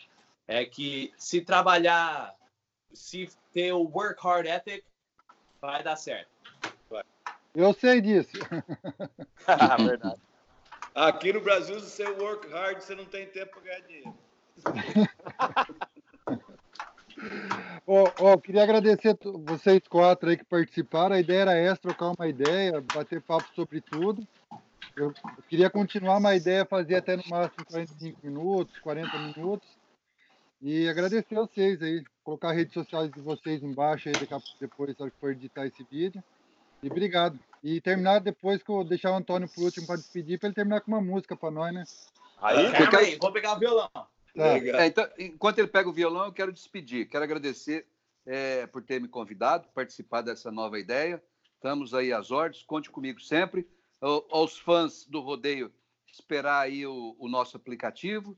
é que se trabalhar, se ter o work hard ethic, vai dar certo. Eu sei disso. Verdade. Aqui no Brasil, se você work hard, você não tem tempo para ganhar dinheiro. Ó, eu queria agradecer to- vocês quatro aí que participaram. A ideia era essa, trocar uma ideia, bater papo sobre tudo. Eu eu queria continuar, mas a ideia é fazer até no máximo 45 minutos, 40 minutos. E agradecer a vocês aí. Colocar as redes sociais de vocês embaixo aí depois, que for editar esse vídeo. E obrigado. E terminar depois que eu deixar o Antônio por último para despedir, para ele terminar com uma música para nós, né? Aí, Calma aí, vou pegar o violão. Legal. É, então, enquanto ele pega o violão, eu quero despedir. Quero agradecer é, por ter me convidado, participar dessa nova ideia. Estamos aí às ordens, conte comigo sempre. Aos fãs do rodeio, esperar aí o, o nosso aplicativo.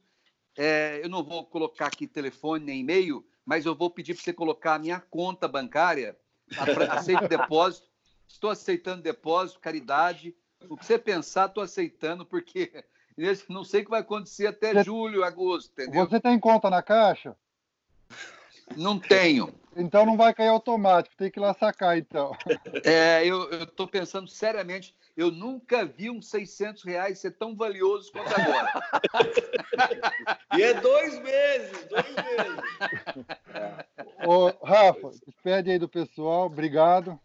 É, eu não vou colocar aqui telefone nem e-mail, mas eu vou pedir para você colocar a minha conta bancária. Aceito depósito. Estou aceitando depósito, caridade. O que você pensar, estou aceitando, porque não sei o que vai acontecer até você, julho, agosto, entendeu? Você tem conta na caixa? Não tenho. Então não vai cair automático, tem que ir lá sacar, então. É, eu estou pensando seriamente. Eu nunca vi uns 600 reais ser tão valioso quanto agora. e é dois meses, dois meses. Ô, Rafa, despede aí do pessoal, obrigado.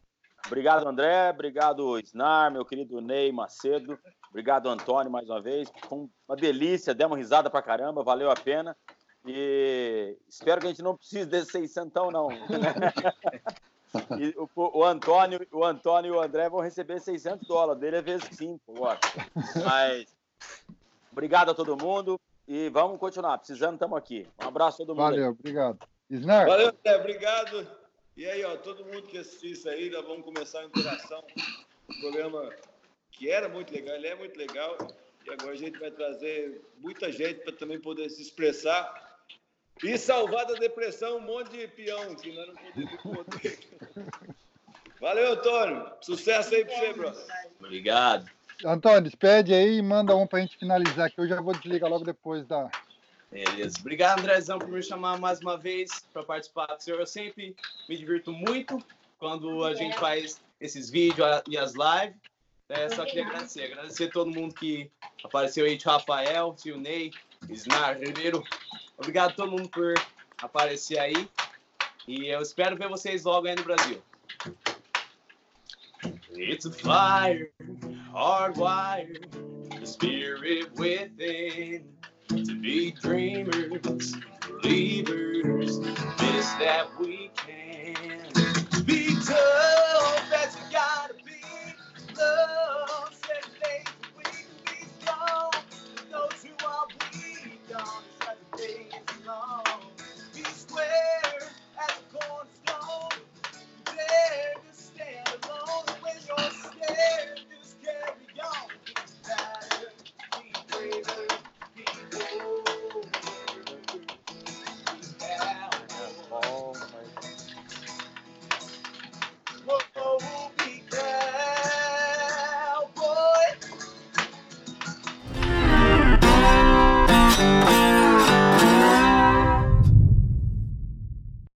Obrigado, André. Obrigado, Snar, meu querido Ney Macedo. Obrigado, Antônio, mais uma vez. Foi uma delícia, demos risada pra caramba, valeu a pena. E espero que a gente não precise desse 600, não. E o, o, Antônio, o Antônio e o André vão receber 600 dólares, dele é vezes 5 agora. Mas obrigado a todo mundo e vamos continuar. Precisando, estamos aqui. Um abraço a todo mundo. Valeu, aí. obrigado. Snar. Valeu, André, obrigado. E aí, ó, todo mundo que assistiu isso aí, nós vamos começar a interação. Um programa que era muito legal, ele é muito legal. E agora a gente vai trazer muita gente para também poder se expressar e salvar da depressão um monte de peão que nós não podemos poder. Valeu, Antônio. Sucesso aí para você, bro. Obrigado. Antônio, despede aí e manda um para a gente finalizar, que eu já vou desligar logo depois da. Beleza. Obrigado, Andrezão, por me chamar mais uma vez para participar do senhor. Eu sempre me divirto muito quando a gente faz esses vídeos e as lives. É, só queria agradecer. Agradecer a todo mundo que apareceu aí, Rafael, Tio Ney, Snar Ribeiro. Obrigado a todo mundo por aparecer aí. E eu espero ver vocês logo aí no Brasil. It's a fire, hardwired, the spirit within. To be dreamers, believers, this that we can. Be tough as you gotta be, love.